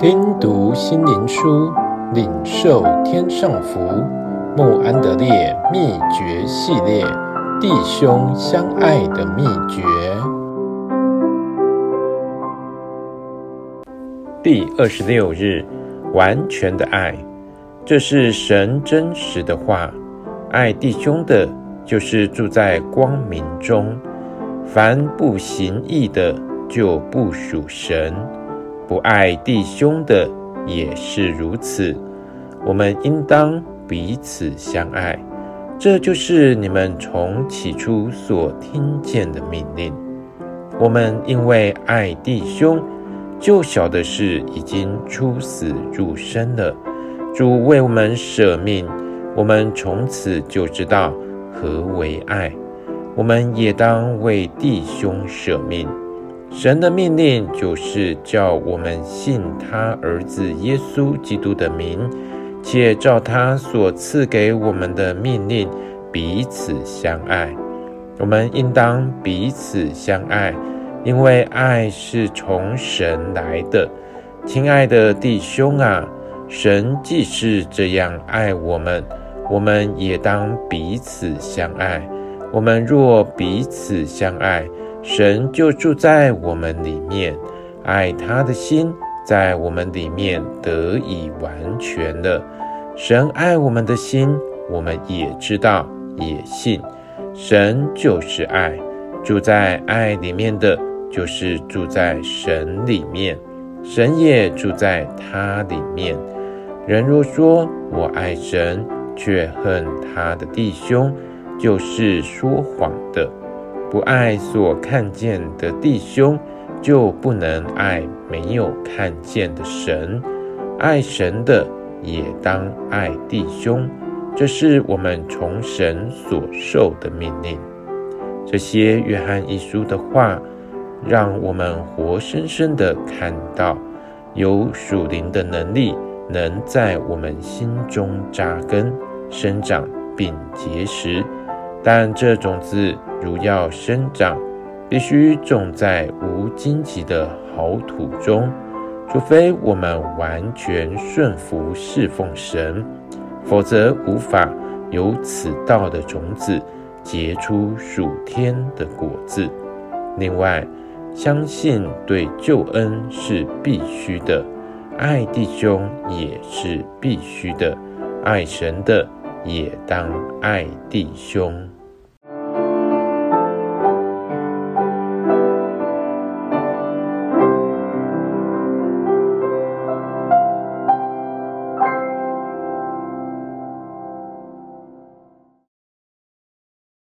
听读心灵书，领受天上福。穆安德烈秘诀系列：弟兄相爱的秘诀。第二十六日，完全的爱，这是神真实的话。爱弟兄的，就是住在光明中；凡不行义的，就不属神。不爱弟兄的也是如此。我们应当彼此相爱，这就是你们从起初所听见的命令。我们因为爱弟兄，就晓得是已经出死入生了。主为我们舍命，我们从此就知道何为爱。我们也当为弟兄舍命。神的命令就是叫我们信他儿子耶稣基督的名，且照他所赐给我们的命令彼此相爱。我们应当彼此相爱，因为爱是从神来的。亲爱的弟兄啊，神既是这样爱我们，我们也当彼此相爱。我们若彼此相爱，神就住在我们里面，爱他的心在我们里面得以完全了。神爱我们的心，我们也知道，也信。神就是爱，住在爱里面的，就是住在神里面，神也住在他里面。人若说我爱神，却恨他的弟兄，就是说谎的。不爱所看见的弟兄，就不能爱没有看见的神。爱神的也当爱弟兄，这是我们从神所受的命令。这些约翰一书的话，让我们活生生的看到，有属灵的能力能在我们心中扎根、生长并结实。但这种子如要生长，必须种在无荆棘的好土中。除非我们完全顺服侍奉神，否则无法由此道的种子结出属天的果子。另外，相信对救恩是必须的，爱弟兄也是必须的，爱神的。也当爱弟兄。